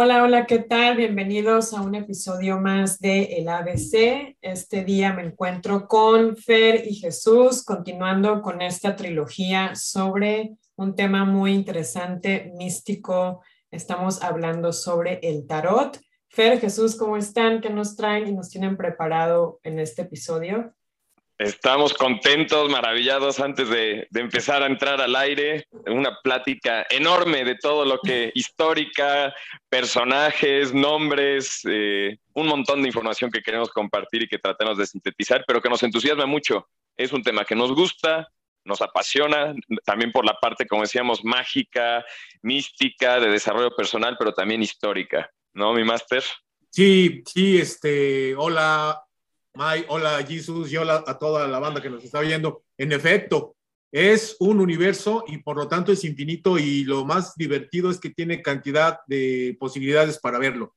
Hola, hola, ¿qué tal? Bienvenidos a un episodio más de El ABC. Este día me encuentro con Fer y Jesús, continuando con esta trilogía sobre un tema muy interesante, místico. Estamos hablando sobre el tarot. Fer, Jesús, ¿cómo están? ¿Qué nos traen y nos tienen preparado en este episodio? Estamos contentos, maravillados antes de, empezar a entrar al aire. Una plática enorme de todo lo que histórica, personajes, nombres, eh, un montón de información que queremos compartir y que tratemos de sintetizar, pero que nos entusiasma mucho. Es un tema que nos gusta, nos apasiona, también por la parte, como decíamos, mágica, mística, de desarrollo personal, pero también histórica. ¿No, mi máster? Sí, sí, este, hola, May, hola Jesús y hola a toda la banda que nos está viendo. En efecto, es un universo y por lo tanto es infinito y lo más divertido es que tiene cantidad de posibilidades para verlo.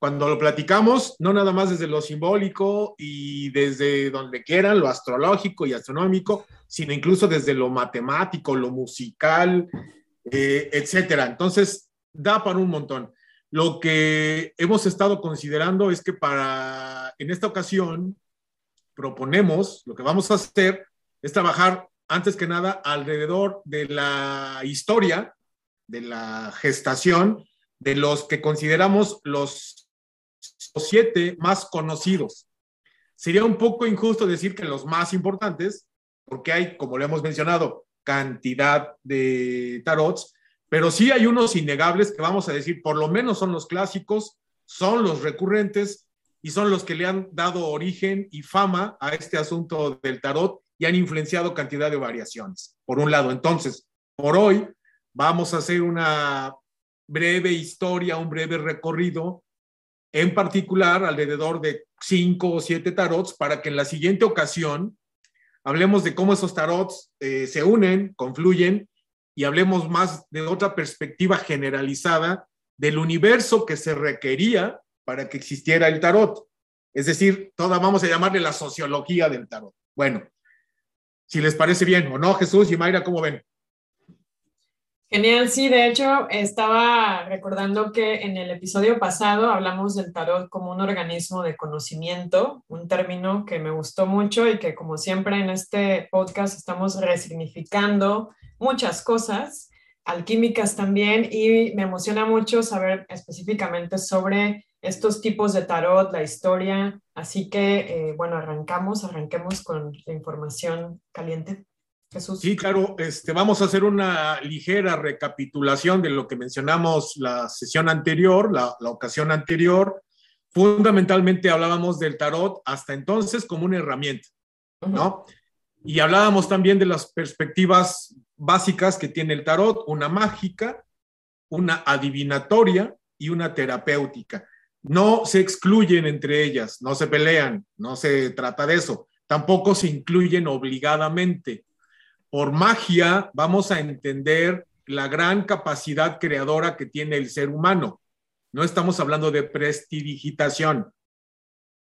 Cuando lo platicamos, no nada más desde lo simbólico y desde donde quieran, lo astrológico y astronómico, sino incluso desde lo matemático, lo musical, eh, etcétera. Entonces, da para un montón. Lo que hemos estado considerando es que para, en esta ocasión, proponemos, lo que vamos a hacer es trabajar antes que nada alrededor de la historia, de la gestación, de los que consideramos los siete más conocidos. Sería un poco injusto decir que los más importantes, porque hay, como lo hemos mencionado, cantidad de tarots, pero sí hay unos innegables que vamos a decir, por lo menos son los clásicos, son los recurrentes y son los que le han dado origen y fama a este asunto del tarot y han influenciado cantidad de variaciones, por un lado. Entonces, por hoy vamos a hacer una breve historia, un breve recorrido, en particular alrededor de cinco o siete tarots, para que en la siguiente ocasión hablemos de cómo esos tarots eh, se unen, confluyen y hablemos más de otra perspectiva generalizada del universo que se requería para que existiera el tarot. Es decir, toda vamos a llamarle la sociología del tarot. Bueno, si les parece bien o no, Jesús y Mayra, ¿cómo ven? Genial, sí, de hecho estaba recordando que en el episodio pasado hablamos del tarot como un organismo de conocimiento, un término que me gustó mucho y que como siempre en este podcast estamos resignificando muchas cosas, alquímicas también, y me emociona mucho saber específicamente sobre estos tipos de tarot, la historia. Así que, eh, bueno, arrancamos, arranquemos con la información caliente. Jesús. Sí, claro, este, vamos a hacer una ligera recapitulación de lo que mencionamos la sesión anterior, la, la ocasión anterior. Fundamentalmente hablábamos del tarot hasta entonces como una herramienta, ¿no? Y hablábamos también de las perspectivas básicas que tiene el tarot, una mágica, una adivinatoria y una terapéutica. No se excluyen entre ellas, no se pelean, no se trata de eso. Tampoco se incluyen obligadamente. Por magia vamos a entender la gran capacidad creadora que tiene el ser humano. No estamos hablando de prestidigitación.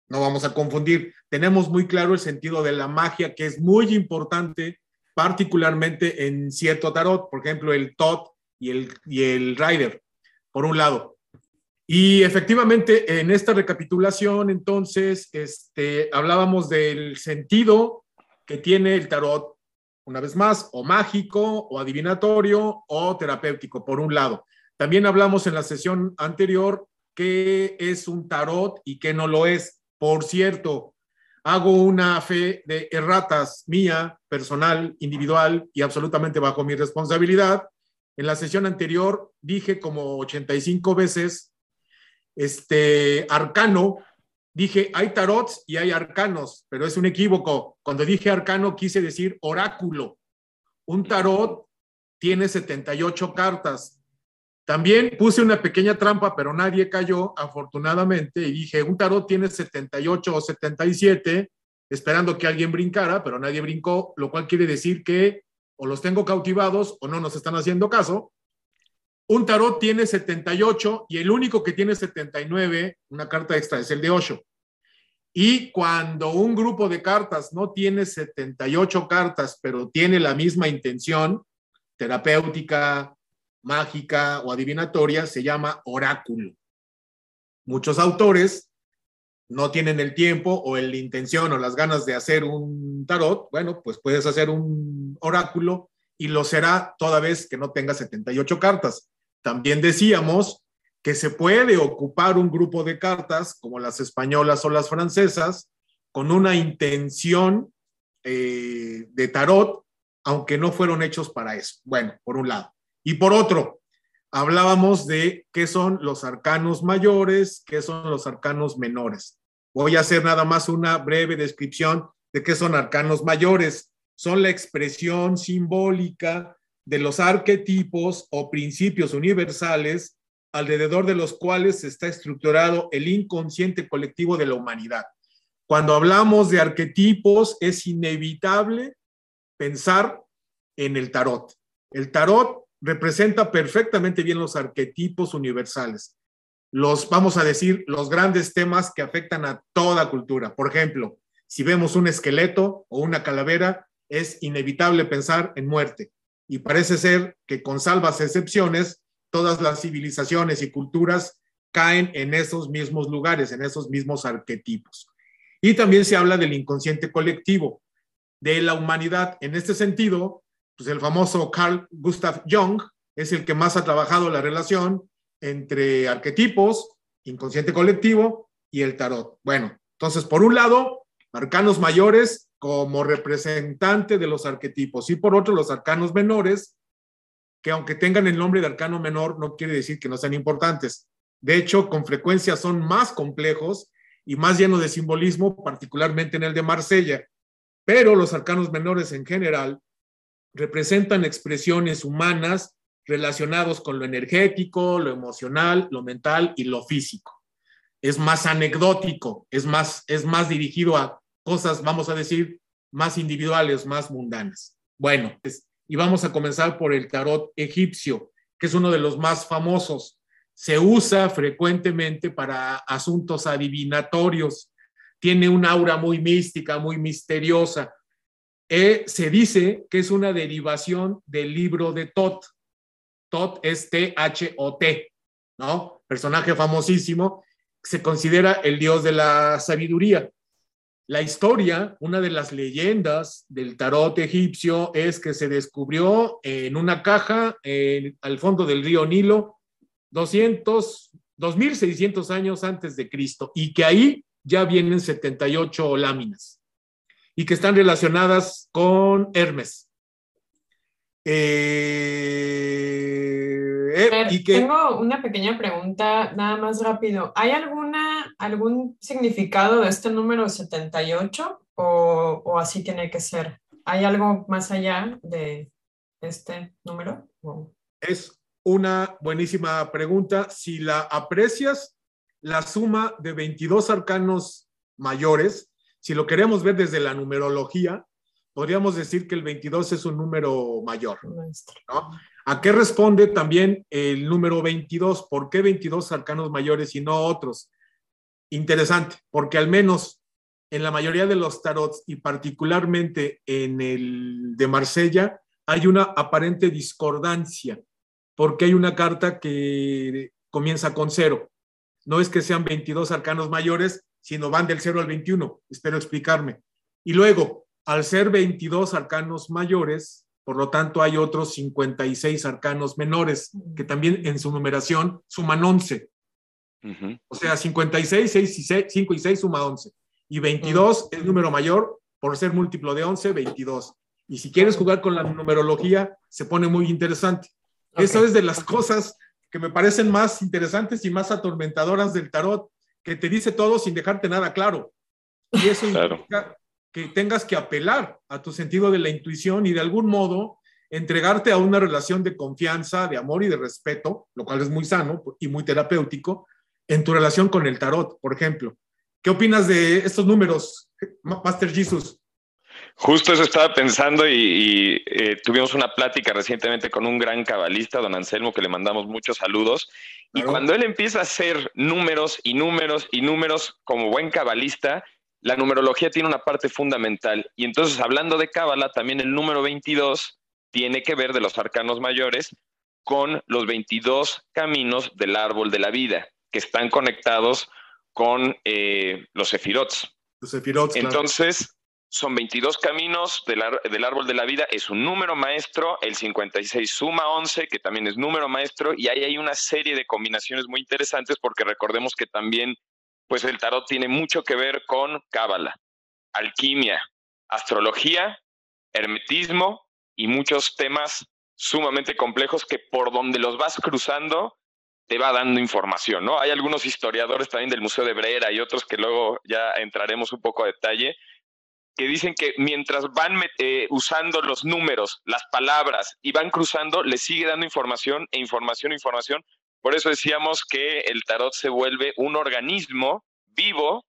No vamos a confundir. Tenemos muy claro el sentido de la magia, que es muy importante particularmente en cierto tarot, por ejemplo, el Tot y el, y el Rider, por un lado. Y efectivamente, en esta recapitulación, entonces, este, hablábamos del sentido que tiene el tarot, una vez más, o mágico, o adivinatorio, o terapéutico, por un lado. También hablamos en la sesión anterior qué es un tarot y qué no lo es. Por cierto, hago una fe de erratas mía, personal, individual y absolutamente bajo mi responsabilidad. En la sesión anterior dije como 85 veces, este, arcano, dije, hay tarots y hay arcanos, pero es un equívoco. Cuando dije arcano quise decir oráculo. Un tarot tiene 78 cartas, también puse una pequeña trampa, pero nadie cayó, afortunadamente, y dije, un tarot tiene 78 o 77, esperando que alguien brincara, pero nadie brincó, lo cual quiere decir que o los tengo cautivados o no nos están haciendo caso. Un tarot tiene 78 y el único que tiene 79, una carta extra, es el de 8. Y cuando un grupo de cartas no tiene 78 cartas, pero tiene la misma intención terapéutica, mágica o adivinatoria se llama oráculo. muchos autores no tienen el tiempo o la intención o las ganas de hacer un tarot, bueno, pues puedes hacer un oráculo y lo será toda vez que no tenga 78 cartas. También decíamos que se puede ocupar un grupo de cartas, como las españolas o las francesas, con una intención eh, de tarot, aunque no fueron hechos para eso. Bueno, por un lado. Y por otro, hablábamos de qué son los arcanos mayores, qué son los arcanos menores. Voy a hacer nada más una breve descripción de qué son arcanos mayores. Son la expresión simbólica de los arquetipos o principios universales alrededor de los cuales está estructurado el inconsciente colectivo de la humanidad. Cuando hablamos de arquetipos, es inevitable pensar en el tarot. El tarot representa perfectamente bien los arquetipos universales. Los, vamos a decir, los grandes temas que afectan a toda cultura. Por ejemplo, si vemos un esqueleto o una calavera, es inevitable pensar en muerte. Y parece ser que con salvas excepciones, todas las civilizaciones y culturas caen en esos mismos lugares, en esos mismos arquetipos. Y también se habla del inconsciente colectivo de la humanidad. En este sentido, pues el famoso Carl Gustav Jung es el que más ha trabajado la relación entre arquetipos, inconsciente colectivo y el tarot. Bueno, entonces, por un lado, arcanos mayores como representante de los arquetipos y por otro, los arcanos menores que aunque tengan el nombre de arcano menor, no quiere decir que no sean importantes. De hecho, con frecuencia son más complejos y más llenos de simbolismo, particularmente en el de Marsella. Pero los arcanos menores en general representan expresiones humanas relacionados con lo energético, lo emocional, lo mental y lo físico. Es más anecdótico, es más, es más dirigido a cosas, vamos a decir, más individuales, más mundanas. Bueno, es, y vamos a comenzar por el tarot egipcio, que es uno de los más famosos. Se usa frecuentemente para asuntos adivinatorios. Tiene un aura muy mística, muy misteriosa. Eh, se dice que es una derivación del libro de Tot. Tot es T-H-O-T, ¿no? Personaje famosísimo. Se considera el dios de la sabiduría. La historia, una de las leyendas del tarot egipcio es que se descubrió en una caja al fondo del río Nilo 200, 2600 años antes de Cristo y que ahí ya vienen 78 láminas y que están relacionadas con Hermes. Eh, eh, tengo una pequeña pregunta, nada más rápido. ¿Hay alguna, algún significado de este número 78 o, o así tiene que ser? ¿Hay algo más allá de este número? Es una buenísima pregunta. Si la aprecias, la suma de 22 arcanos mayores, si lo queremos ver desde la numerología, podríamos decir que el 22 es un número mayor. ¿no? ¿A qué responde también el número 22? ¿Por qué 22 arcanos mayores y no otros? Interesante, porque al menos en la mayoría de los tarots y particularmente en el de Marsella hay una aparente discordancia, porque hay una carta que comienza con cero. No es que sean 22 arcanos mayores, sino van del 0 al 21. Espero explicarme. Y luego, al ser 22 arcanos mayores, por lo tanto, hay otros 56 arcanos menores que también en su numeración suman 11. O sea, 56, 6 y 6, 5 y 6 suma 11. Y 22 es número mayor por ser múltiplo de 11, 22. Y si quieres jugar con la numerología, se pone muy interesante. Esa es de las cosas que me parecen más interesantes y más atormentadoras del tarot, que te dice todo sin dejarte nada claro. Y eso implica que tengas que apelar a tu sentido de la intuición y de algún modo entregarte a una relación de confianza, de amor y de respeto, lo cual es muy sano y muy terapéutico, en tu relación con el tarot, por ejemplo. ¿Qué opinas de estos números, Master Jesus? Justo eso estaba pensando y, eh, tuvimos una plática recientemente con un gran cabalista, don Anselmo, que le mandamos muchos saludos. Y cuando él empieza a hacer números y números y números como buen cabalista, la numerología tiene una parte fundamental. Y entonces, hablando de Cábala, también el número 22 tiene que ver de los arcanos mayores con los 22 caminos del árbol de la vida. que están conectados con eh, los sefirots. Los sefirots, Entonces, son 22 caminos del, del, árbol de la vida, es un número maestro, el 56 suma 11, que también es número maestro, y ahí hay una serie de combinaciones muy interesantes porque recordemos que también, pues el tarot tiene mucho que ver con cábala, alquimia, astrología, hermetismo y muchos temas sumamente complejos que por donde los vas cruzando te va dando información, ¿no? Hay algunos historiadores también del Museo de Brera y otros que luego ya entraremos un poco a detalle, que dicen que mientras van eh, usando los números, las palabras y van cruzando, les sigue dando información e información, información. Por eso decíamos que el tarot se vuelve un organismo vivo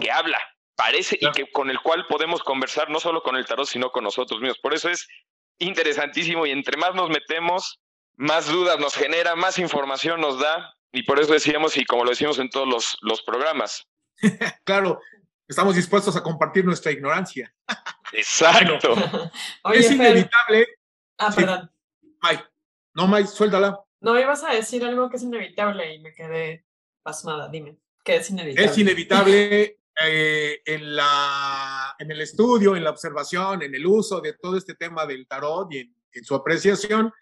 que habla, parece, y que con el cual podemos conversar no solo con el tarot, sino con nosotros mismos. Por eso es interesantísimo y entre más nos metemos, más dudas nos genera, más información nos da y por eso decíamos y como lo decimos en todos los, los programas. claro, estamos dispuestos a compartir nuestra ignorancia. Exacto. es inevitable. Ah, perdón. Mike, no, Mike, suéltala. No, ibas a decir algo que es inevitable y me quedé pasmada. Dime, ¿qué es inevitable? Es inevitable eh, en, la, en el estudio, en la observación, en el uso de todo este tema del tarot y en su apreciación,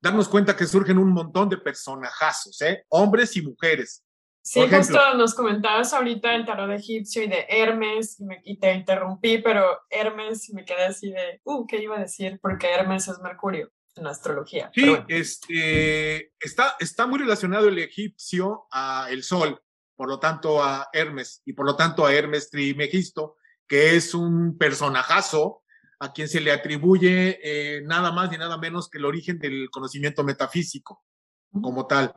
darnos cuenta que surgen un montón de personajazos, ¿eh? hombres y mujeres. Sí, justo nos comentabas ahorita el tarot egipcio y de Hermes, y, te interrumpí, pero Hermes, me quedé así de, uh, ¿qué iba a decir? Porque Hermes es Mercurio en astrología. Sí, este, está, está muy relacionado el egipcio a el sol, por lo tanto a Hermes, y por lo tanto a Hermes Trimegisto, que es un personajazo a quien se le atribuye eh, nada más ni nada menos que el origen del conocimiento metafísico como tal.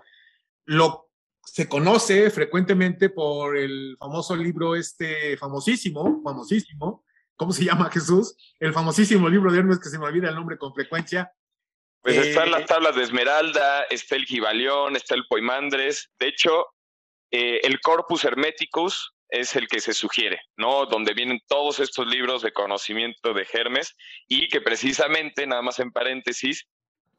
Lo se conoce frecuentemente por el famoso libro este famosísimo, famosísimo, ¿cómo se llama Jesús? El famosísimo libro de Hermes que se me olvida el nombre con frecuencia. Pues están las eh, tablas de Esmeralda, está el Gibalión, está el Poimandres. De hecho, eh, el Corpus Hermeticus es el que se sugiere, ¿no? Donde vienen todos estos libros de conocimiento de Hermes y que precisamente, nada más en paréntesis,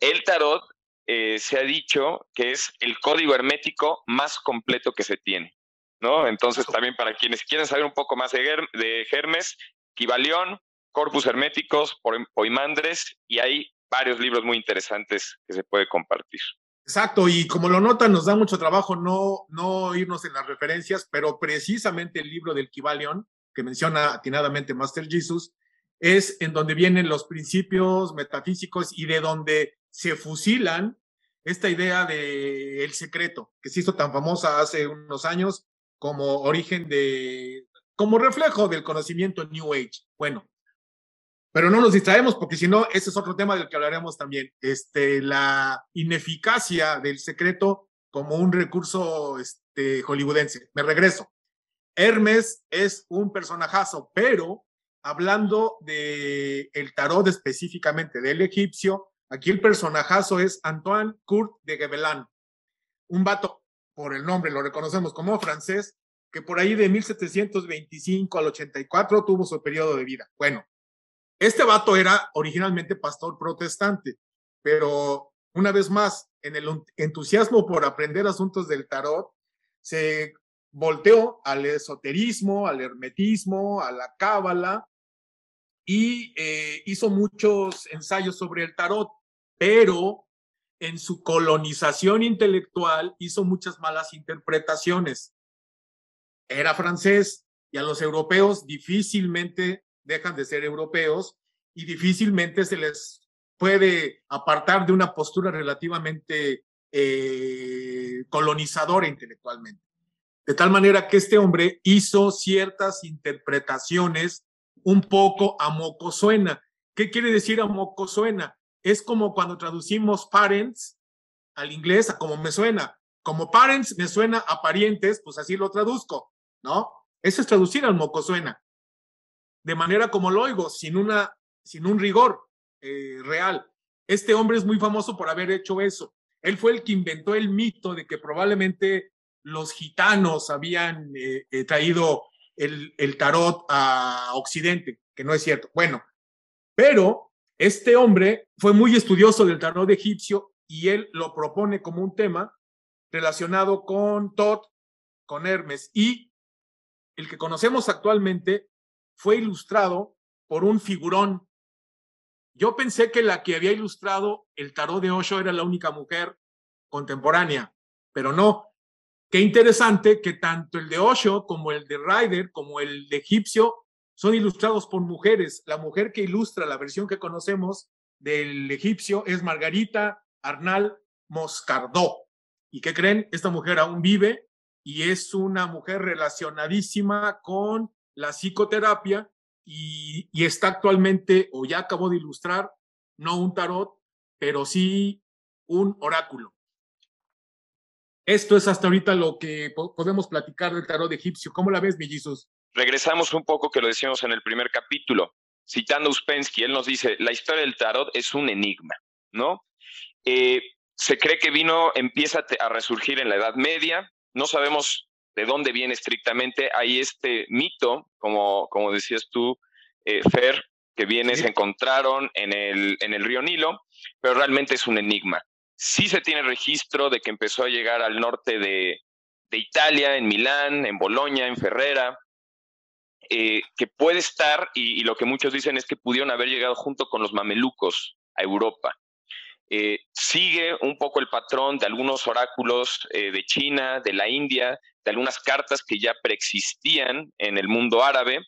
el tarot eh, se ha dicho que es el código hermético más completo que se tiene, ¿no? Entonces también para quienes quieren saber un poco más de, de Hermes, Kibalión, Corpus Herméticos, Poimandres y hay varios libros muy interesantes que se puede compartir. Exacto, y como lo notan, nos da mucho trabajo no, no irnos en las referencias, pero precisamente el libro del Kibalion, que menciona atinadamente Master Jesus, es en donde vienen los principios metafísicos y de donde se fusilan esta idea de el secreto, que se hizo tan famosa hace unos años como origen de, como reflejo del conocimiento New Age. Bueno, pero no nos distraemos porque si no, ese es otro tema del que hablaremos también. Este, la ineficacia del secreto como un recurso este, hollywoodense. Me regreso. Hermes es un personajazo, pero hablando de el tarot específicamente del egipcio, aquí el personajazo es Antoine Court de Gebelin, un vato, por el nombre lo reconocemos como francés, que por ahí de 1725 al 84 tuvo su periodo de vida. Bueno, este vato era originalmente pastor protestante, pero una vez más, en el entusiasmo por aprender asuntos del tarot, se volteó al esoterismo, al hermetismo, a la cábala y eh, hizo muchos ensayos sobre el tarot, pero en su colonización intelectual hizo muchas malas interpretaciones. Era francés y a los europeos difícilmente dejan de ser europeos y difícilmente se les puede apartar de una postura relativamente eh, colonizadora intelectualmente. De tal manera que este hombre hizo ciertas interpretaciones un poco a moco suena. ¿Qué quiere decir a moco suena? Es como cuando traducimos parents al inglés a como me suena. Como parents me suena a parientes, pues así lo traduzco, ¿no? Eso es traducir al moco suena de manera como lo oigo, sin, una, sin un rigor eh, real. Este hombre es muy famoso por haber hecho eso. Él fue el que inventó el mito de que probablemente los gitanos habían eh, eh, traído el, el tarot a Occidente, que no es cierto. Bueno, pero este hombre fue muy estudioso del tarot egipcio y él lo propone como un tema relacionado con Tot, con Hermes. Y el que conocemos actualmente fue ilustrado por un figurón. Yo pensé que la que había ilustrado el tarot de Osho era la única mujer contemporánea, pero no. Qué interesante que tanto el de Osho como el de Ryder, como el de egipcio, son ilustrados por mujeres. La mujer que ilustra la versión que conocemos del egipcio es Margarita Arnal Moscardó. ¿Y qué creen? Esta mujer aún vive y es una mujer relacionadísima con la psicoterapia y, está actualmente, o ya acabó de ilustrar, no un tarot, pero sí un oráculo. Esto es hasta ahorita lo que podemos platicar del tarot egipcio. ¿Cómo la ves, mellizos? Regresamos un poco que lo decíamos en el primer capítulo. Citando Uspensky, él nos dice, la historia del tarot es un enigma, ¿no? Eh, se cree que vino, empieza a resurgir en la Edad Media. No sabemos de dónde viene estrictamente. Hay este mito, como, como decías tú, eh, Fer, que viene, se encontraron en el, en el río Nilo, pero realmente es un enigma. Sí se tiene registro de que empezó a llegar al norte de, Italia, en Milán, en Bolonia, en Ferrera, eh, que puede estar, y, lo que muchos dicen es que pudieron haber llegado junto con los mamelucos a Europa. Eh, sigue un poco el patrón de algunos oráculos eh, de China, de la India, de algunas cartas que ya preexistían en el mundo árabe.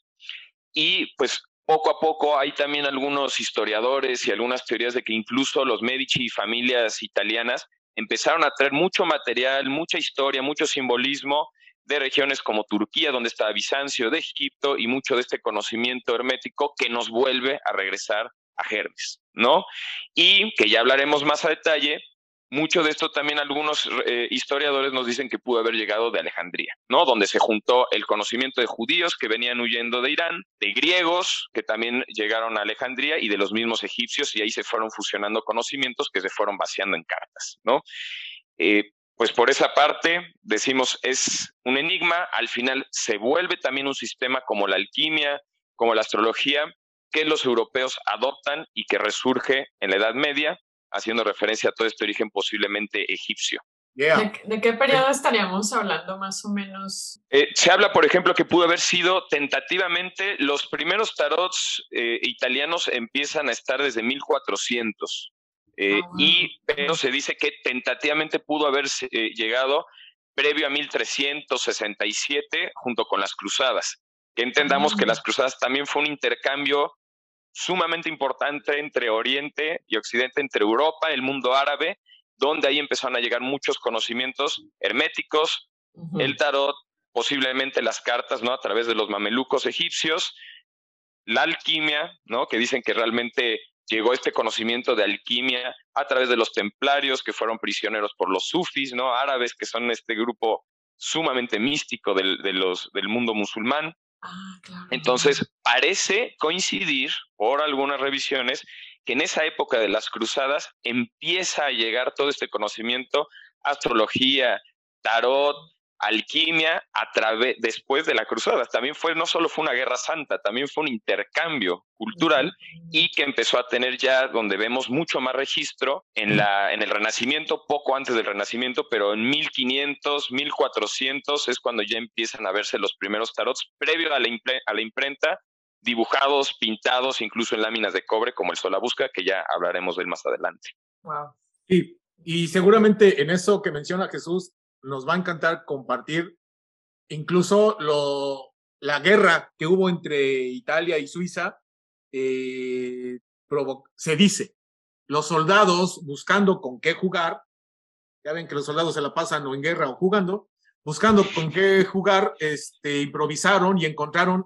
Y pues poco a poco hay también algunos historiadores y algunas teorías de que incluso los Medici y familias italianas empezaron a traer mucho material, mucha historia, mucho simbolismo de regiones como Turquía, donde estaba Bizancio, de Egipto y mucho de este conocimiento hermético que nos vuelve a regresar a Hermes, ¿no? Y que ya hablaremos más a detalle, mucho de esto también algunos eh, historiadores nos dicen que pudo haber llegado de Alejandría, ¿no? Donde se juntó el conocimiento de judíos que venían huyendo de Irán, de griegos que también llegaron a Alejandría y de los mismos egipcios y ahí se fueron fusionando conocimientos que se fueron vaciando en cartas, ¿no? Eh, pues por esa parte decimos es un enigma, al final se vuelve también un sistema como la alquimia, como la astrología, que los europeos adoptan y que resurge en la Edad Media, haciendo referencia a todo este origen posiblemente egipcio. ¿De, qué periodo estaríamos hablando más o menos? Eh, se habla, por ejemplo, que pudo haber sido tentativamente los primeros tarots eh, italianos empiezan a estar desde 1400. Eh, ah, y pero se dice que tentativamente pudo haber llegado previo a 1367 junto con las cruzadas. Que entendamos que ah. las cruzadas también fue un intercambio sumamente importante entre Oriente y Occidente, entre Europa, el mundo árabe, donde ahí empezaron a llegar muchos conocimientos herméticos, el tarot, posiblemente las cartas, ¿no? A través de los mamelucos egipcios, la alquimia, ¿no? Que dicen que realmente llegó este conocimiento de alquimia a través de los templarios que fueron prisioneros por los sufis, ¿no? Árabes, que son este grupo sumamente místico del, de los, del mundo musulmán. Ah, Entonces, parece coincidir, por algunas revisiones, que en esa época de las cruzadas empieza a llegar todo este conocimiento, astrología, tarot, alquimia a través después de la cruzada. También fue no solo fue una guerra santa, también fue un intercambio cultural y que empezó a tener ya donde vemos mucho más registro en la en el Renacimiento, poco antes del Renacimiento, pero en 1500, 1400 es cuando ya empiezan a verse los primeros tarots previo a la, a la imprenta dibujados, pintados, incluso en láminas de cobre, como el Solabusca, que ya hablaremos de él más adelante. Wow. Sí, y seguramente en eso que menciona Jesús, nos va a encantar compartir incluso la guerra que hubo entre Italia y Suiza. Eh, se dice, los soldados buscando con qué jugar, ya ven que los soldados se la pasan o en guerra o jugando, buscando con qué jugar, este, improvisaron y encontraron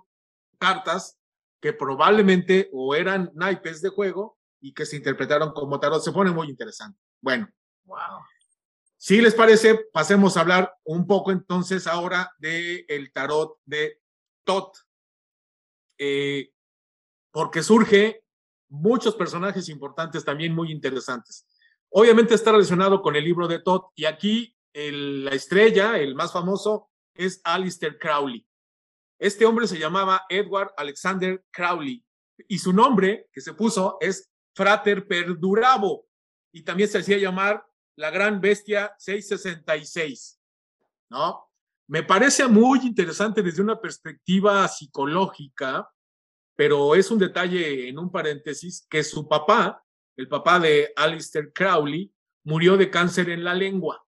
cartas que probablemente o eran naipes de juego y que se interpretaron como tarot. Se pone muy interesante. Bueno, wow. Si les parece, pasemos a hablar un poco entonces ahora del el tarot de Tot, eh, porque surge muchos personajes importantes también muy interesantes. Obviamente está relacionado con el libro de Tot y aquí la estrella, el más famoso, es Alistair Crowley. Este hombre se llamaba Edward Alexander Crowley y su nombre que se puso es Frater Perdurabo y también se hacía llamar la gran bestia 666, ¿no? Me parece muy interesante desde una perspectiva psicológica, pero es un detalle en un paréntesis que su papá, el papá de Alistair Crowley, murió de cáncer en la lengua.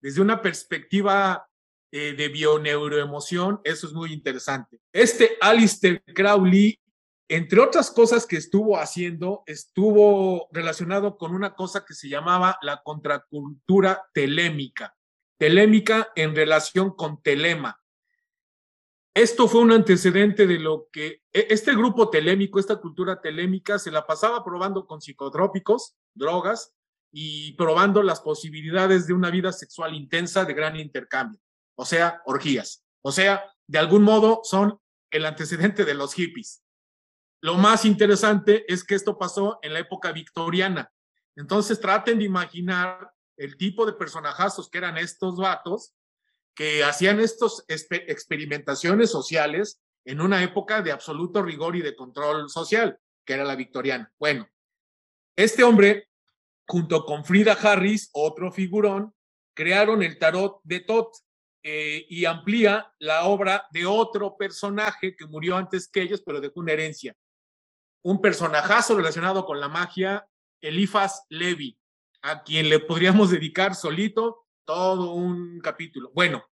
Desde una perspectiva eh, de bioneuroemoción, eso es muy interesante. Este Alistair Crowley, entre otras cosas que estuvo haciendo, estuvo relacionado con una cosa que se llamaba la contracultura telémica. Telémica en relación con telema. Esto fue un antecedente de lo que e, este grupo telémico, esta cultura telémica, se la pasaba probando con psicotrópicos, drogas, y probando las posibilidades de una vida sexual intensa de gran intercambio, o sea, orgías. O sea, de algún modo son el antecedente de los hippies. Lo más interesante es que esto pasó en la época victoriana. Entonces traten de imaginar el tipo de personajazos que eran estos vatos que hacían estas experimentaciones sociales en una época de absoluto rigor y de control social, que era la victoriana. Bueno, este hombre junto con Frida Harris, otro figurón, crearon el tarot de Tot eh, y amplía la obra de otro personaje que murió antes que ellos, pero dejó una herencia. Un personajazo relacionado con la magia, Elifas Levi, a quien le podríamos dedicar solito todo un capítulo. Bueno,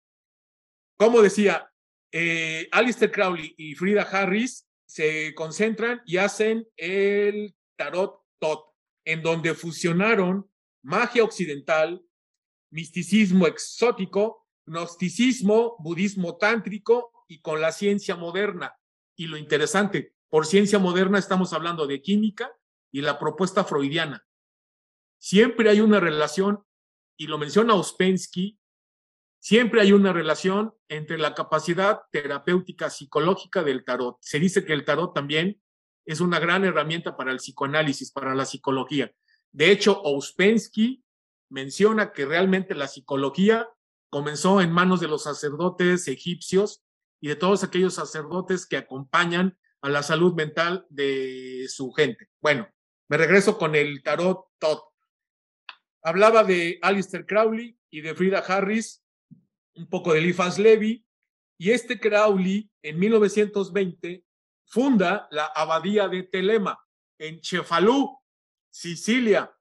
como decía, eh, Alistair Crowley y Frida Harris se concentran y hacen el tarot Tot en donde fusionaron magia occidental, misticismo exótico, gnosticismo, budismo tántrico y con la ciencia moderna. Y lo interesante, por ciencia moderna estamos hablando de química y la propuesta freudiana. Siempre hay una relación, y lo menciona Ouspensky, siempre hay una relación entre la capacidad terapéutica psicológica del tarot. Se dice que el tarot también es una gran herramienta para el psicoanálisis, para la psicología. De hecho, Ouspensky menciona que realmente la psicología comenzó en manos de los sacerdotes egipcios y de todos aquellos sacerdotes que acompañan a la salud mental de su gente. Bueno, me regreso con el tarot Todd. Hablaba de Alistair Crowley y de Frida Harris, un poco de Eliphas Levy, y este Crowley en 1920 funda la abadía de Telema en Chefalú, Sicilia.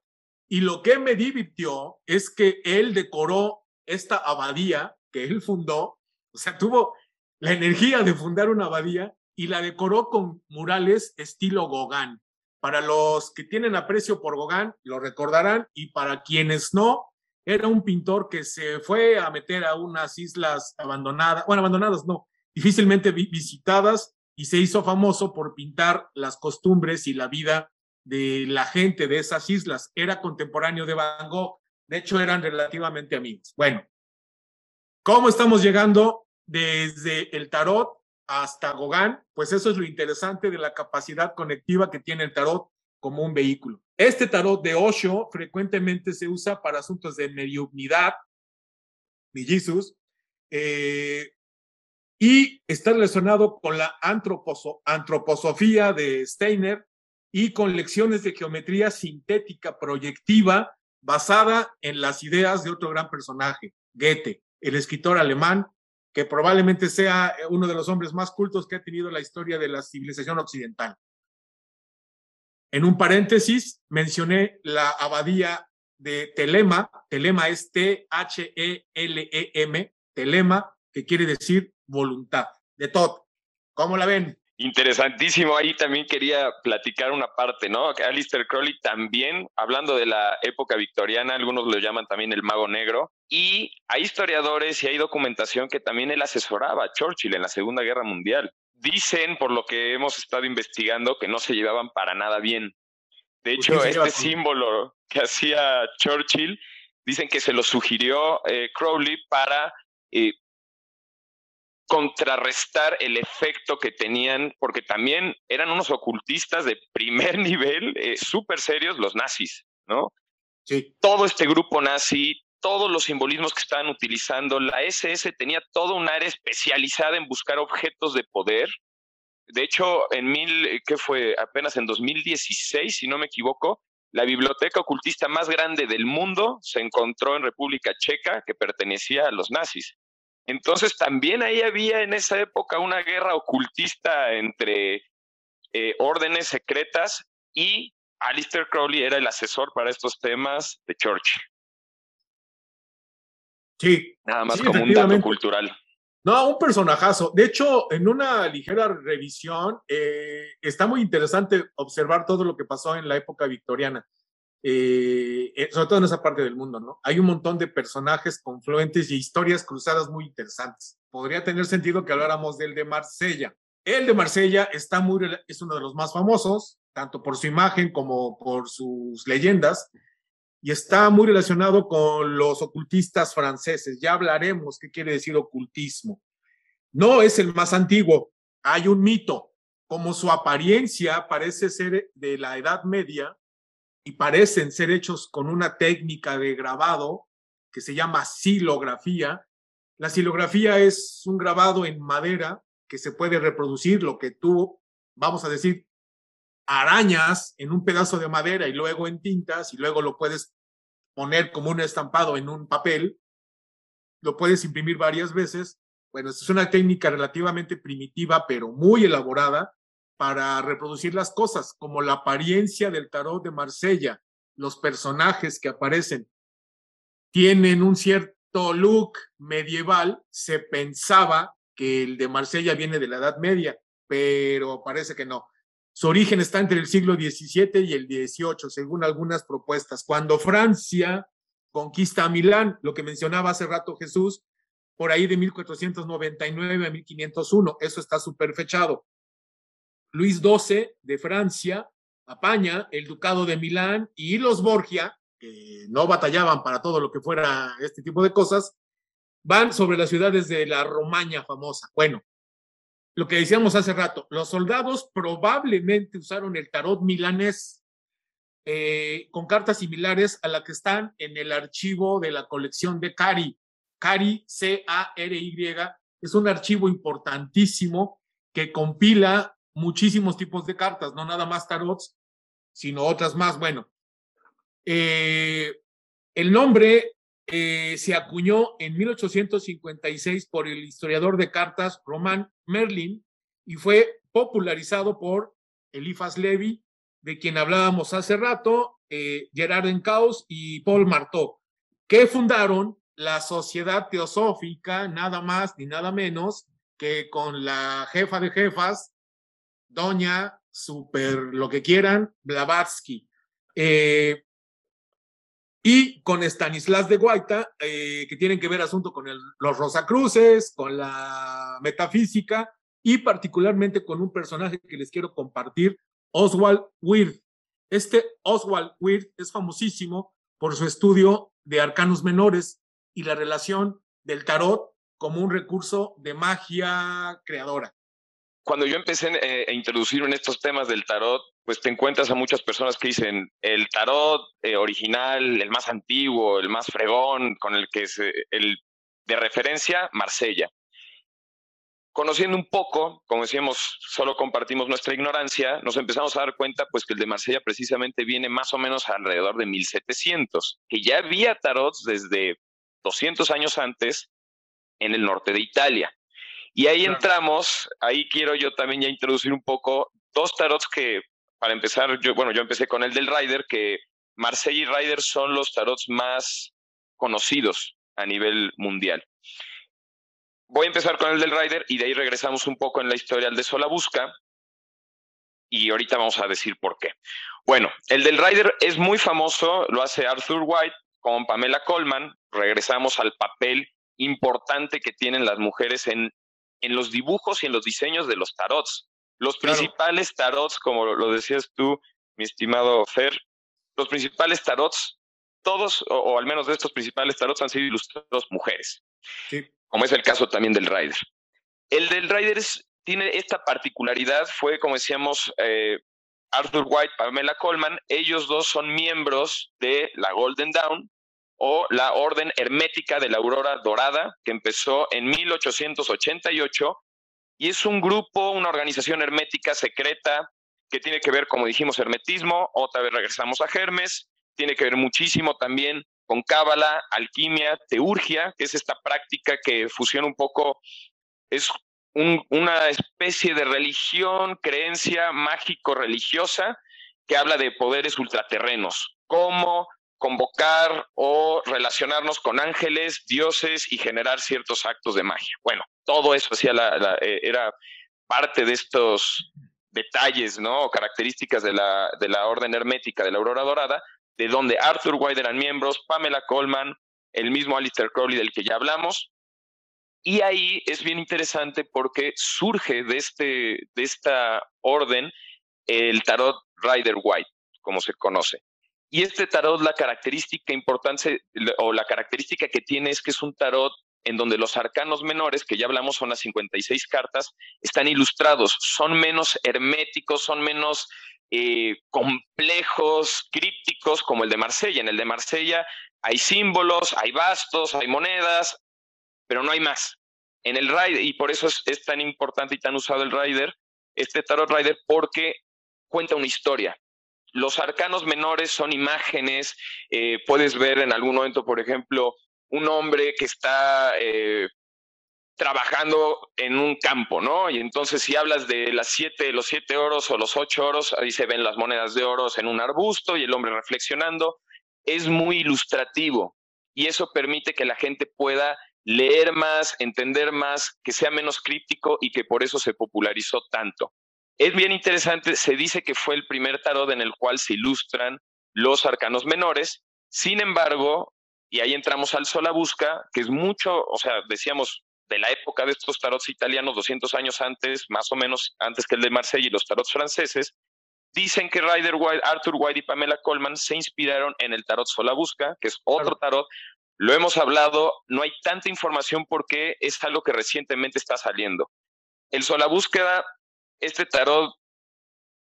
Y lo que me divirtió es que él decoró esta abadía que él fundó, o sea, tuvo la energía de fundar una abadía y la decoró con murales estilo Gauguin. Para los que tienen aprecio por Gauguin, lo recordarán, y para quienes no, era un pintor que se fue a meter a unas islas abandonadas, bueno, abandonadas no, difícilmente visitadas, y se hizo famoso por pintar las costumbres y la vida de la gente de esas islas. Era contemporáneo de Van Gogh, de hecho eran relativamente amigos. Bueno, ¿cómo estamos llegando desde el tarot hasta Gauguin? Pues eso es lo interesante de la capacidad conectiva que tiene el tarot como un vehículo. Este tarot de Osho frecuentemente se usa para asuntos de mediunidad, Jesus, eh, y está relacionado con la antroposofía de Steiner y con lecciones de geometría sintética proyectiva basada en las ideas de otro gran personaje, Goethe, el escritor alemán, que probablemente sea uno de los hombres más cultos que ha tenido la historia de la civilización occidental. En un paréntesis, mencioné la abadía de Telema. Telema es T-H-E-L-E-M, Telema, que quiere decir voluntad, de todo. ¿Cómo la ven? Interesantísimo. Ahí también quería platicar una parte, ¿no? Alistair Crowley también, hablando de la época victoriana, algunos lo llaman también el mago negro, y hay historiadores y hay documentación que también él asesoraba a Churchill en la Segunda Guerra Mundial. Dicen, por lo que hemos estado investigando, que no se llevaban para nada bien. De hecho, este símbolo que hacía Churchill, dicen que se lo sugirió eh, Crowley para eh, contrarrestar el efecto que tenían, porque también eran unos ocultistas de primer nivel, eh, súper serios, los nazis, ¿no? Sí. Todo este grupo nazi, todos los simbolismos que estaban utilizando, la SS tenía toda un área especializada en buscar objetos de poder. De hecho, en mil, ¿qué fue? Apenas en 2016, si no me equivoco, la biblioteca ocultista más grande del mundo se encontró en República Checa que pertenecía a los nazis. Entonces también ahí había en esa época una guerra ocultista entre eh, órdenes secretas y Alistair Crowley era el asesor para estos temas de Churchill. Sí. Nada más como un dato cultural. No, un personajazo. De hecho, en una ligera revisión, eh, está muy interesante observar todo lo que pasó en la época victoriana, eh, eh, sobre todo en esa parte del mundo, ¿no? Hay un montón de personajes confluentes y historias cruzadas muy interesantes. Podría tener sentido que habláramos del de Marsella. El de Marsella está muy, es uno de los más famosos, tanto por su imagen como por sus leyendas y está muy relacionado con los ocultistas franceses. Ya hablaremos qué quiere decir ocultismo. No es el más antiguo, hay un mito. Como su apariencia parece ser de la Edad Media y parecen ser hechos con una técnica de grabado que se llama silografía. La silografía es un grabado en madera que se puede reproducir, lo que tú, vamos a decir, arañas en un pedazo de madera y luego en tintas y luego lo puedes poner como un estampado en un papel, lo puedes imprimir varias veces. Bueno, es una técnica relativamente primitiva, pero muy elaborada para reproducir las cosas, como la apariencia del tarot de Marsella. Los personajes que aparecen tienen un cierto look medieval. Se pensaba que el de Marsella viene de la Edad Media, pero parece que no. Su origen está entre el siglo XVII y el XVIII, según algunas propuestas. Cuando Francia conquista a Milán, lo que mencionaba hace rato Jesús, por ahí de 1499 a 1501, eso está súper fechado. Luis XII de Francia apaña el ducado de Milán y los Borgia, que no batallaban para todo lo que fuera este tipo de cosas, van sobre las ciudades de la Romaña famosa. Bueno, lo que decíamos hace rato, los soldados probablemente usaron el tarot milanés eh, con cartas similares a las que están en el archivo de la colección de Cari. Cari, C-A-R-Y, es un archivo importantísimo que compila muchísimos tipos de cartas, no nada más tarots, sino otras más. Bueno, eh, el nombre eh, se acuñó en 1856 por el historiador de cartas Roman Merlin y fue popularizado por Eliphas Levi, de quien hablábamos hace rato, eh, Gerard Encaus y Paul Marteau, que fundaron la Sociedad Teosófica, nada más ni nada menos que con la jefa de jefas, doña super lo que quieran, Blavatsky. Eh, y con Stanislas de Guaita, eh, que tienen que ver asunto con los Rosacruces, con la metafísica y particularmente con un personaje que les quiero compartir, Oswald Wirth. Este Oswald Wirth es famosísimo por su estudio de arcanos menores y la relación del tarot como un recurso de magia creadora cuando yo empecé eh, a introducir en estos temas del tarot, pues te encuentras a muchas personas que dicen el tarot eh, original, el más antiguo, el más fregón, con el que es el de referencia, Marsella. Conociendo un poco, como decíamos, solo compartimos nuestra ignorancia, nos empezamos a dar cuenta pues que el de Marsella precisamente viene más o menos alrededor de 1700, que ya había tarots desde 200 años antes en el norte de Italia. Y ahí entramos, ahí quiero yo también ya introducir un poco dos tarots que, para empezar, yo, bueno, yo empecé con el del Rider, que Marsella y Rider son los tarots más conocidos a nivel mundial. Voy a empezar con el del Rider y de ahí regresamos un poco en la historia al de Solabusca y ahorita vamos a decir por qué. Bueno, el del Rider es muy famoso, lo hace Arthur White con Pamela Coleman. Regresamos al papel importante que tienen las mujeres en en los dibujos y en los diseños de los tarots. Los principales tarots, como lo decías tú, mi estimado Fer, los principales tarots, todos, o, al menos de estos principales tarots, han sido ilustrados mujeres. Como es el caso también del Rider. El del Rider tiene esta particularidad, fue, como decíamos, eh, Arthur White, Pamela Coleman, ellos dos son miembros de la Golden Dawn, o la Orden Hermética de la Aurora Dorada, que empezó en 1888 y es un grupo, una organización hermética secreta que tiene que ver, como dijimos, hermetismo, otra vez regresamos a Hermes, tiene que ver muchísimo también con cábala, alquimia, teurgia, que es esta práctica que fusiona un poco, es una especie de religión, creencia mágico-religiosa que habla de poderes ultraterrenos, cómo convocar o relacionarnos con ángeles, dioses y generar ciertos actos de magia. Bueno, todo eso eh, era parte de estos detalles, ¿no? Características de la, de la orden hermética de la aurora dorada, de donde Arthur White eran miembros, Pamela Coleman, el mismo Alistair Crowley del que ya hablamos. Y ahí es bien interesante porque surge de, este, de esta orden el tarot Rider White, como se conoce. Y este tarot, la característica importante o la característica que tiene es que es un tarot en donde los arcanos menores, que ya hablamos son las 56 cartas, están ilustrados, son menos herméticos, son menos eh, complejos, crípticos como el de Marsella. En el de Marsella hay símbolos, hay bastos, hay monedas, pero no hay más. En el Rider, y por eso es, es tan importante y tan usado el Rider, este Tarot Rider, porque cuenta una historia. Los arcanos menores son imágenes, eh, puedes ver en algún momento, por ejemplo, un hombre que está eh, trabajando en un campo, ¿no? Y entonces si hablas de las siete, los siete oros o los ocho oros, ahí se ven las monedas de oros en un arbusto y el hombre reflexionando. Es muy ilustrativo y eso permite que la gente pueda leer más, entender más, que sea menos críptico y que por eso se popularizó tanto. Es bien interesante, se dice que fue el primer tarot en el cual se ilustran los arcanos menores, sin embargo, y ahí entramos al Solabusca, que es mucho, o sea, decíamos, de la época de estos tarots italianos, 200 años antes, más o menos antes que el de Marsella y los tarots franceses, dicen que Rider White, Arthur White y Pamela Coleman se inspiraron en el tarot Solabusca, que es otro tarot. Lo hemos hablado, no hay tanta información porque es algo que recientemente está saliendo. El Solabúsqueda este tarot,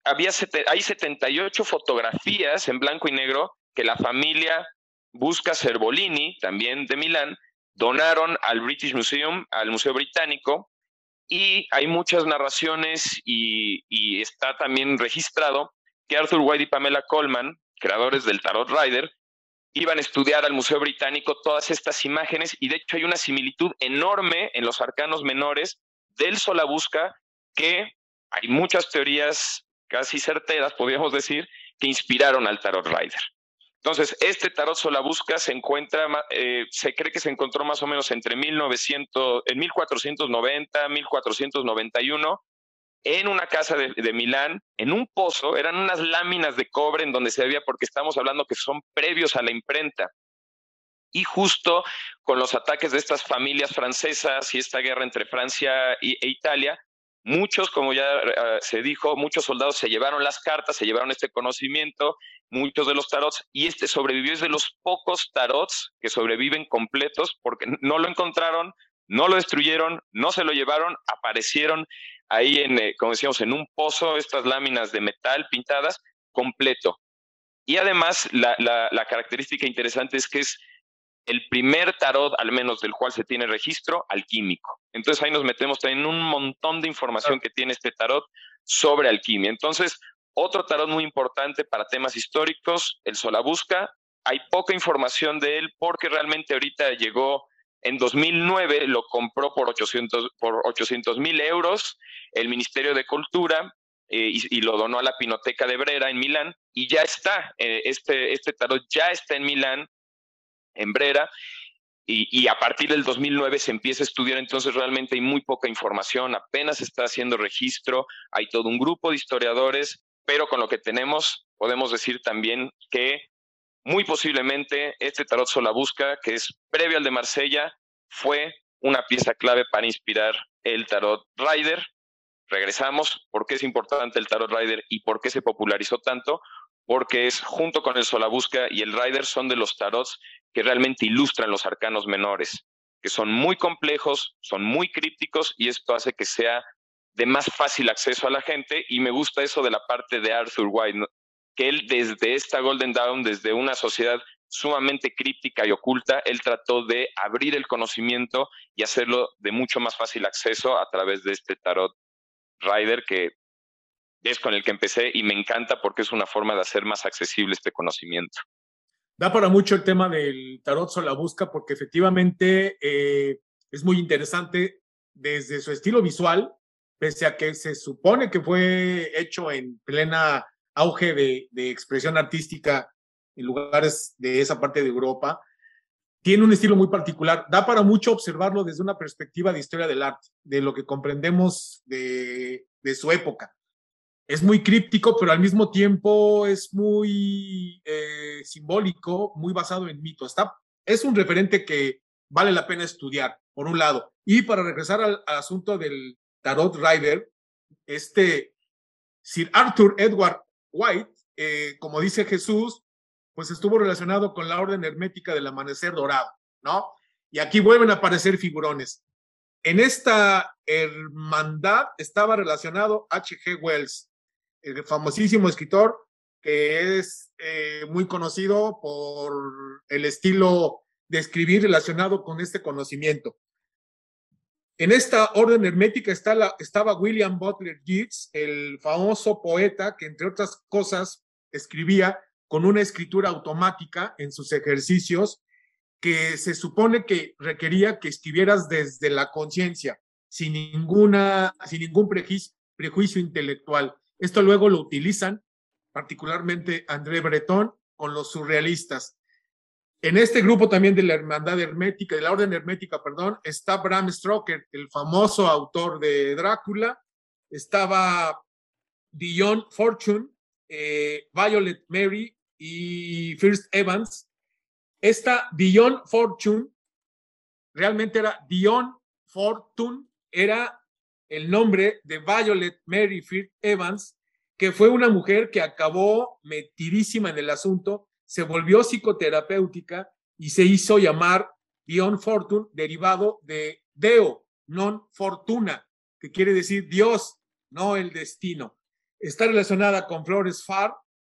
había hay 78 fotografías en blanco y negro que la familia Busca Cervolini, también de Milán, donaron al British Museum, al Museo Británico, y hay muchas narraciones y, y está también registrado que Arthur White y Pamela Coleman, creadores del Tarot Rider, iban a estudiar al Museo Británico todas estas imágenes y de hecho hay una similitud enorme en los arcanos menores del Solabusca que hay muchas teorías casi certeras, podríamos decir, que inspiraron al Tarot Rider. Entonces, este Tarot Solabusca se encuentra, eh, se cree que se encontró más o menos entre 1900, en 1490, 1491, en una casa de, de, Milán, en un pozo, eran unas láminas de cobre en donde se había, porque estamos hablando que son previos a la imprenta. Y justo con los ataques de estas familias francesas y esta guerra entre Francia e Italia, Muchos, como ya eh, se dijo, muchos soldados se llevaron las cartas, se llevaron este conocimiento, muchos de los tarots, y este sobrevivió, es de los pocos tarots que sobreviven completos porque no lo encontraron, no lo destruyeron, no se lo llevaron, aparecieron ahí en, eh, como decíamos, en un pozo, estas láminas de metal pintadas, completo. Y además, la, la característica interesante es que es el primer tarot, al menos del cual se tiene registro, alquímico. Entonces ahí nos metemos también en un montón de información que tiene este tarot sobre alquimia. Entonces, otro tarot muy importante para temas históricos, el Solabusca. Hay poca información de él porque realmente ahorita llegó en 2009, lo compró por 800 por 800 mil euros el Ministerio de Cultura eh, y, lo donó a la Pinoteca de Brera en Milán y ya está, eh, este, este tarot ya está en Milán en Brera. Y, a partir del 2009 se empieza a estudiar, entonces realmente hay muy poca información, apenas está haciendo registro, hay todo un grupo de historiadores, pero con lo que tenemos podemos decir también que muy posiblemente este tarot Solabusca, que es previo al de Marsella, fue una pieza clave para inspirar el tarot Rider. Regresamos, ¿por qué es importante el tarot Rider y por qué se popularizó tanto? porque es junto con el Solabusca y el Rider son de los tarots que realmente ilustran los arcanos menores, que son muy complejos, son muy crípticos y esto hace que sea de más fácil acceso a la gente y me gusta eso de la parte de Arthur White, que él desde esta Golden Dawn, desde una sociedad sumamente críptica y oculta, él trató de abrir el conocimiento y hacerlo de mucho más fácil acceso a través de este tarot Rider que es con el que empecé y me encanta porque es una forma de hacer más accesible este conocimiento. Da para mucho el tema del tarot la busca porque efectivamente eh, es muy interesante desde su estilo visual, pese a que se supone que fue hecho en plena auge de, expresión artística en lugares de esa parte de Europa, tiene un estilo muy particular. Da para mucho observarlo desde una perspectiva de historia del arte, de lo que comprendemos de, de su época es muy críptico, pero al mismo tiempo es muy eh, simbólico, muy basado en mito. Está, es un referente que vale la pena estudiar, por un lado. Y para regresar al, asunto del Tarot Rider, este Sir Arthur Edward White, eh, como dice Jesús, pues estuvo relacionado con la orden hermética del amanecer dorado, ¿no? Y aquí vuelven a aparecer figurones. En esta hermandad estaba relacionado H.G. Wells, el famosísimo escritor que es eh, muy conocido por el estilo de escribir relacionado con este conocimiento. En esta orden hermética está la, estaba William Butler Yeats, el famoso poeta que, entre otras cosas, escribía con una escritura automática en sus ejercicios que se supone que requería que escribieras desde la conciencia, sin, sin ningún prejuicio intelectual. Esto luego lo utilizan, particularmente André Breton, con los surrealistas. En este grupo también de la Hermandad Hermética, de la Orden Hermética, perdón, está Bram Stoker, el famoso autor de Drácula, estaba Dion Fortune, eh, Violet Mary y First Evans. Esta Dion Fortune realmente era Dion Fortune, era el nombre de Violet Mary Firth Evans, que fue una mujer que acabó metidísima en el asunto, se volvió psicoterapéutica y se hizo llamar Dion Fortune, derivado de Deo, non fortuna, que quiere decir Dios, no el destino. Está relacionada con Flores Farr,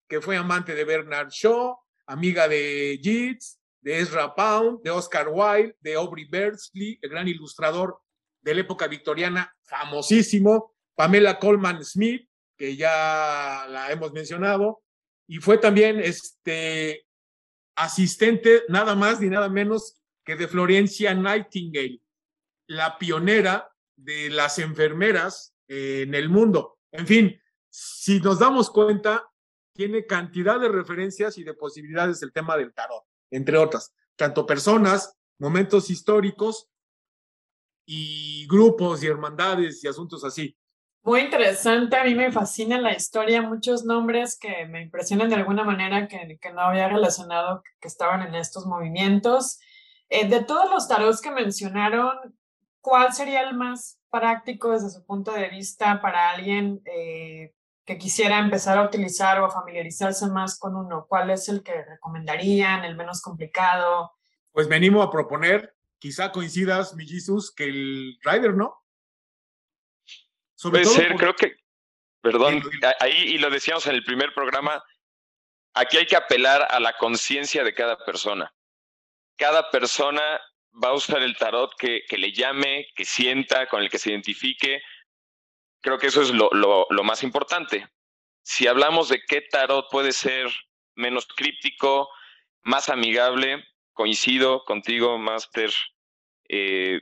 que fue amante de Bernard Shaw, amiga de Yeats, de Ezra Pound, de Oscar Wilde, de Aubrey Beardsley, el gran ilustrador de la época victoriana, famosísimo, Pamela Coleman Smith, que ya la hemos mencionado, y fue también este asistente nada más ni nada menos que de Florencia Nightingale, la pionera de las enfermeras en el mundo. En fin, si nos damos cuenta, tiene cantidad de referencias y de posibilidades el tema del tarot, entre otras, tanto personas, momentos históricos y grupos y hermandades y asuntos así. Muy interesante, a mí me fascina la historia, muchos nombres que me impresionan de alguna manera que, que no había relacionado que estaban en estos movimientos. Eh, de todos los tarots que mencionaron, ¿cuál sería el más práctico desde su punto de vista para alguien eh, que quisiera empezar a utilizar o familiarizarse más con uno? ¿Cuál es el que recomendarían, el menos complicado? Pues venimos a proponer quizá coincidas, mi Jesus, que el Rider, ¿no? Puede ser, creo que, perdón, ahí, y lo decíamos en el primer programa, aquí hay que apelar a la conciencia de cada persona. Cada persona va a usar el tarot que, que, le llame, que sienta, con el que se identifique. Creo que eso es lo, lo, lo más importante. Si hablamos de qué tarot puede ser menos críptico, más amigable, coincido contigo, Master eh,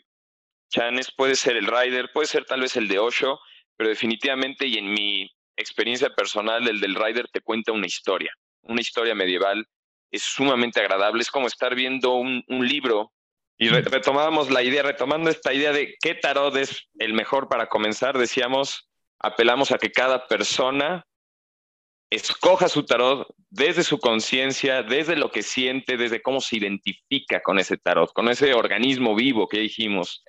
Chanes, puede ser el Rider, puede ser tal vez el de Osho, pero definitivamente y en mi experiencia personal, el del Rider te cuenta una historia, una historia medieval. Es sumamente agradable, es como estar viendo un, libro y retomábamos la idea, retomando esta idea de qué tarot es el mejor para comenzar, decíamos, apelamos a que cada persona escoja su tarot desde su conciencia, desde lo que siente, desde cómo se identifica con ese tarot, con ese organismo vivo que dijimos.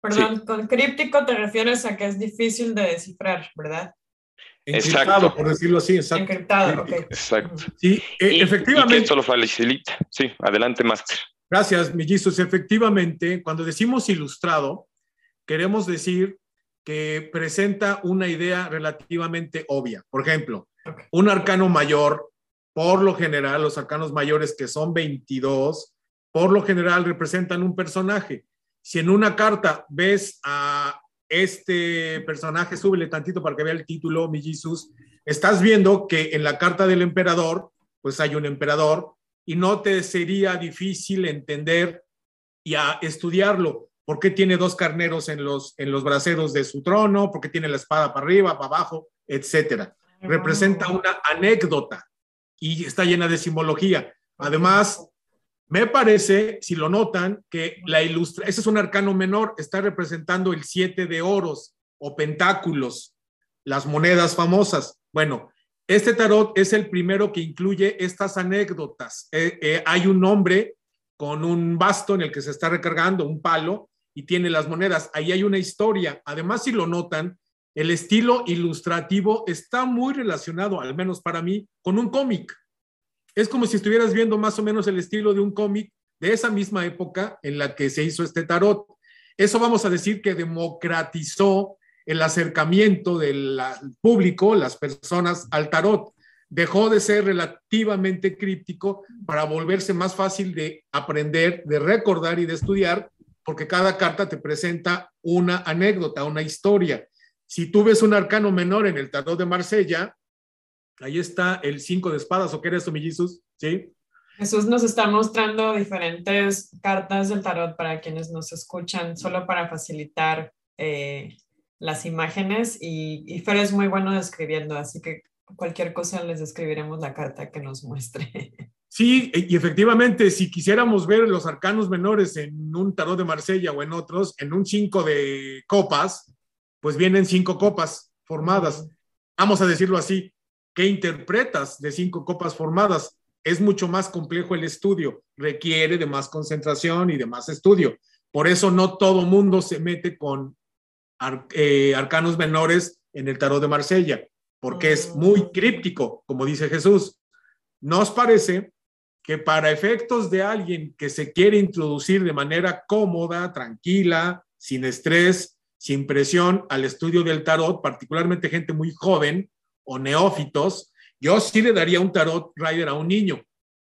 Perdón, con críptico te refieres a que es difícil de descifrar, ¿verdad? Encriptado, por decirlo así, exacto. Encriptado, ok. Exacto. Sí, e, efectivamente. Y esto lo facilita. Sí, adelante, Master. Gracias, Mellizos. Efectivamente, cuando decimos ilustrado, queremos decir que presenta una idea relativamente obvia. Por ejemplo, un arcano mayor, por lo general, los arcanos mayores que son 22, por lo general representan un personaje. Si en una carta ves a este personaje, súbele tantito para que vea el título, mi Jesús, estás viendo que en la carta del emperador, pues hay un emperador y no te sería difícil entender y a estudiarlo. ¿Por qué tiene dos carneros en los, en los braseros de su trono? ¿Por qué tiene la espada para arriba, para abajo, etcétera? Representa una anécdota y está llena de simbología. Además, me parece, si lo notan, que la ilustra, ese es un arcano menor, está representando el siete de oros o pentáculos, las monedas famosas. Bueno, este tarot es el primero que incluye estas anécdotas. Eh, eh, hay un hombre con un basto en el que se está recargando, un palo, y tiene las monedas. Ahí hay una historia. Además, si lo notan, el estilo ilustrativo está muy relacionado, al menos para mí, con un cómic. Es como si estuvieras viendo más o menos el estilo de un cómic de esa misma época en la que se hizo este tarot. Eso vamos a decir que democratizó el acercamiento del público, las personas al tarot. Dejó de ser relativamente críptico para volverse más fácil de aprender, de recordar y de estudiar, porque cada carta te presenta una anécdota, una historia. Si tú ves un arcano menor en el tarot de Marsella, Ahí está el 5 de espadas, ¿o qué eres, mi Jesús? ¿Sí? Jesús nos está mostrando diferentes cartas del tarot para quienes nos escuchan, solo para facilitar eh, las imágenes. Y, y Fer es muy bueno describiendo, así que cualquier cosa les describiremos la carta que nos muestre. Sí, y efectivamente, si quisiéramos ver los arcanos menores en un tarot de Marsella o en otros, en un 5 de copas, pues vienen cinco copas formadas. Vamos a decirlo así, ¿Qué interpretas de cinco copas formadas? Es mucho más complejo el estudio, requiere de más concentración y de más estudio. Por eso no todo mundo se mete con eh, arcanos menores en el tarot de Marsella, porque es muy mm. críptico, como dice Jesús. ¿Nos parece que para efectos de alguien que se quiere introducir de manera cómoda, tranquila, sin estrés, sin presión al estudio del tarot, particularmente gente muy joven, o neófitos, yo sí le daría un tarot rider a un niño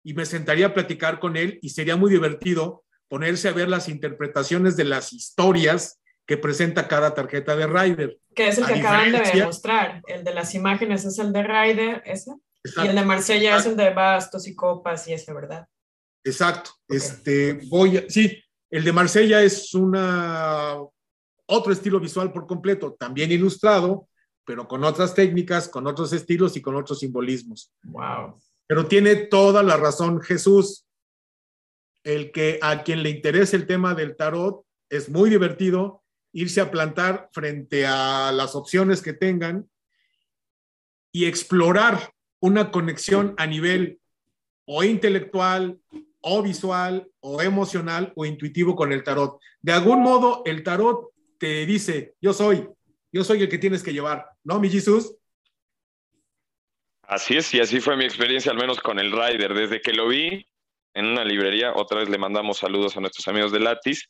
y me sentaría a platicar con él y sería muy divertido ponerse a ver las interpretaciones de las historias que presenta cada tarjeta de rider. Que es el que acaban de mostrar. El de las imágenes es el de rider, ese. Y el de Marsella es el de bastos y copas y ese, ¿verdad? Exacto. Este, voy a, sí, el de Marsella es una otro estilo visual por completo, también ilustrado, pero con otras técnicas, con otros estilos y con otros simbolismos. Wow. Pero tiene toda la razón Jesús. El que a quien le interese el tema del tarot es muy divertido irse a plantar frente a las opciones que tengan y explorar una conexión a nivel o intelectual o visual o emocional o intuitivo con el tarot. De algún modo, el tarot te dice, yo soy, yo soy el que tienes que llevar, ¿no, mi Jesús? Así es, y así fue mi experiencia, al menos con el Rider. Desde que lo vi en una librería, otra vez le mandamos saludos a nuestros amigos de Latis.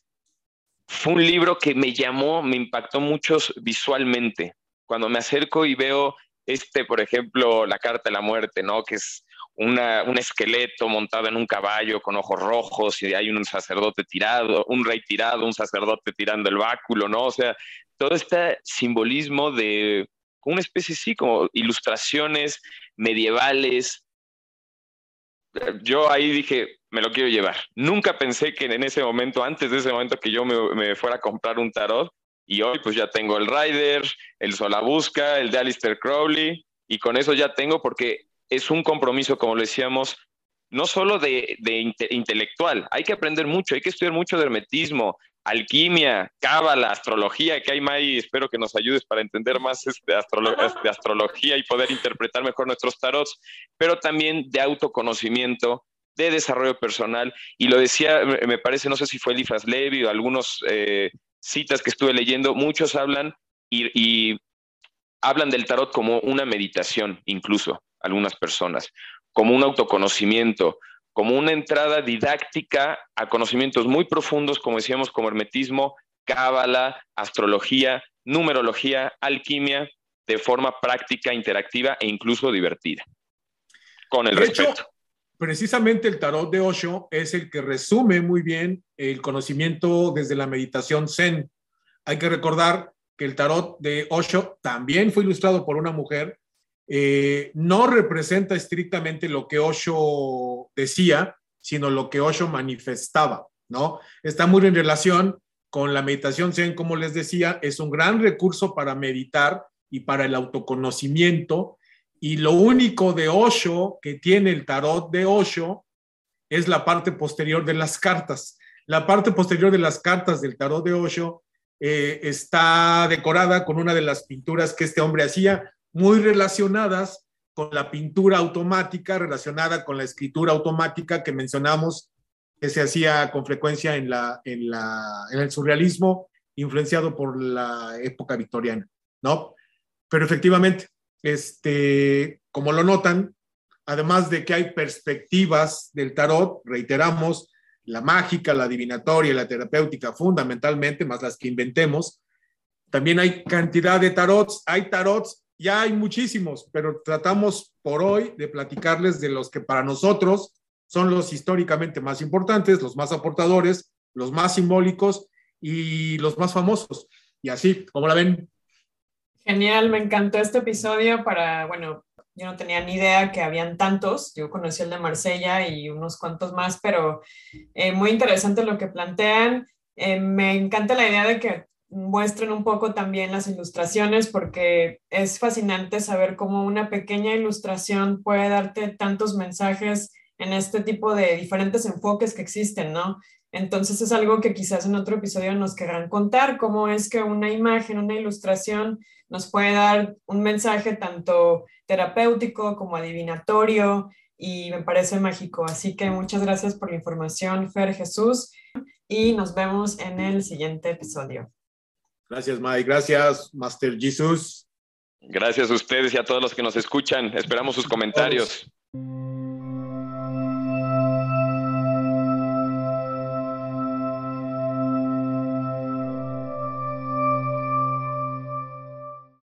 Fue un libro que me llamó, me impactó mucho visualmente. Cuando me acerco y veo este, por ejemplo, la carta de la muerte, ¿no? Que es una, un esqueleto montado en un caballo con ojos rojos y hay un sacerdote tirado, un rey tirado, un sacerdote tirando el báculo, ¿no? O sea, todo este simbolismo de una especie, sí, como ilustraciones medievales. Yo ahí dije, me lo quiero llevar. Nunca pensé que en ese momento, antes de ese momento, que yo me, fuera a comprar un tarot. Y hoy pues ya tengo el Rider, el Solabusca, el de Alistair Crowley, y con eso ya tengo porque es un compromiso, como lo decíamos, no solo de, de intelectual, hay que aprender mucho, hay que estudiar mucho de hermetismo, alquimia, cábala, astrología, que hay May, espero que nos ayudes para entender más de, de astrología y poder interpretar mejor nuestros tarots, pero también de autoconocimiento, de desarrollo personal. Y lo decía, me parece, no sé si fue Elifas Levi o algunos eh, citas que estuve leyendo, muchos hablan y, y hablan del tarot como una meditación, incluso algunas personas, como un autoconocimiento, como una entrada didáctica a conocimientos muy profundos, como decíamos, como hermetismo, cábala, astrología, numerología, alquimia, de forma práctica, interactiva e incluso divertida. Con el respeto. precisamente el tarot de Osho es el que resume muy bien el conocimiento desde la meditación Zen. Hay que recordar que el tarot de Osho también fue ilustrado por una mujer, eh, no representa estrictamente lo que Osho decía, sino lo que Osho manifestaba, ¿no? Está muy en relación con la meditación Zen, como les decía, es un gran recurso para meditar y para el autoconocimiento. Y lo único de Osho que tiene el tarot de Osho es la parte posterior de las cartas. La parte posterior de las cartas del tarot de Osho eh, está decorada con una de las pinturas que este hombre hacía, muy relacionadas con la pintura automática, relacionada con la escritura automática que mencionamos, que se hacía con frecuencia en, la, en, la, en el surrealismo, influenciado por la época victoriana, ¿no? Pero efectivamente, este, como lo notan, además de que hay perspectivas del tarot, reiteramos, la mágica, la adivinatoria, la terapéutica, fundamentalmente, más las que inventemos. También hay cantidad de tarots, hay tarots, ya hay muchísimos, pero tratamos por hoy de platicarles de los que para nosotros son los históricamente más importantes, los más aportadores, los más simbólicos y los más famosos. Y así, como la ven? Genial, me encantó este episodio para, bueno, yo no tenía ni idea que habían tantos. Yo conocí el de Marsella y unos cuantos más, pero eh, muy interesante lo que plantean. Eh, me encanta la idea de que muestren un poco también las ilustraciones porque es fascinante saber cómo una pequeña ilustración puede darte tantos mensajes en este tipo de diferentes enfoques que existen, ¿no? Entonces es algo que quizás en otro episodio nos querrán contar, cómo es que una imagen, una ilustración nos puede dar un mensaje tanto terapéutico como adivinatorio y me parece mágico. Así que muchas gracias por la información, Fer Jesús, y nos vemos en el siguiente episodio. Gracias, Mike. Gracias, Master Jesus. Gracias a ustedes y a todos los que nos escuchan. Esperamos sus comentarios.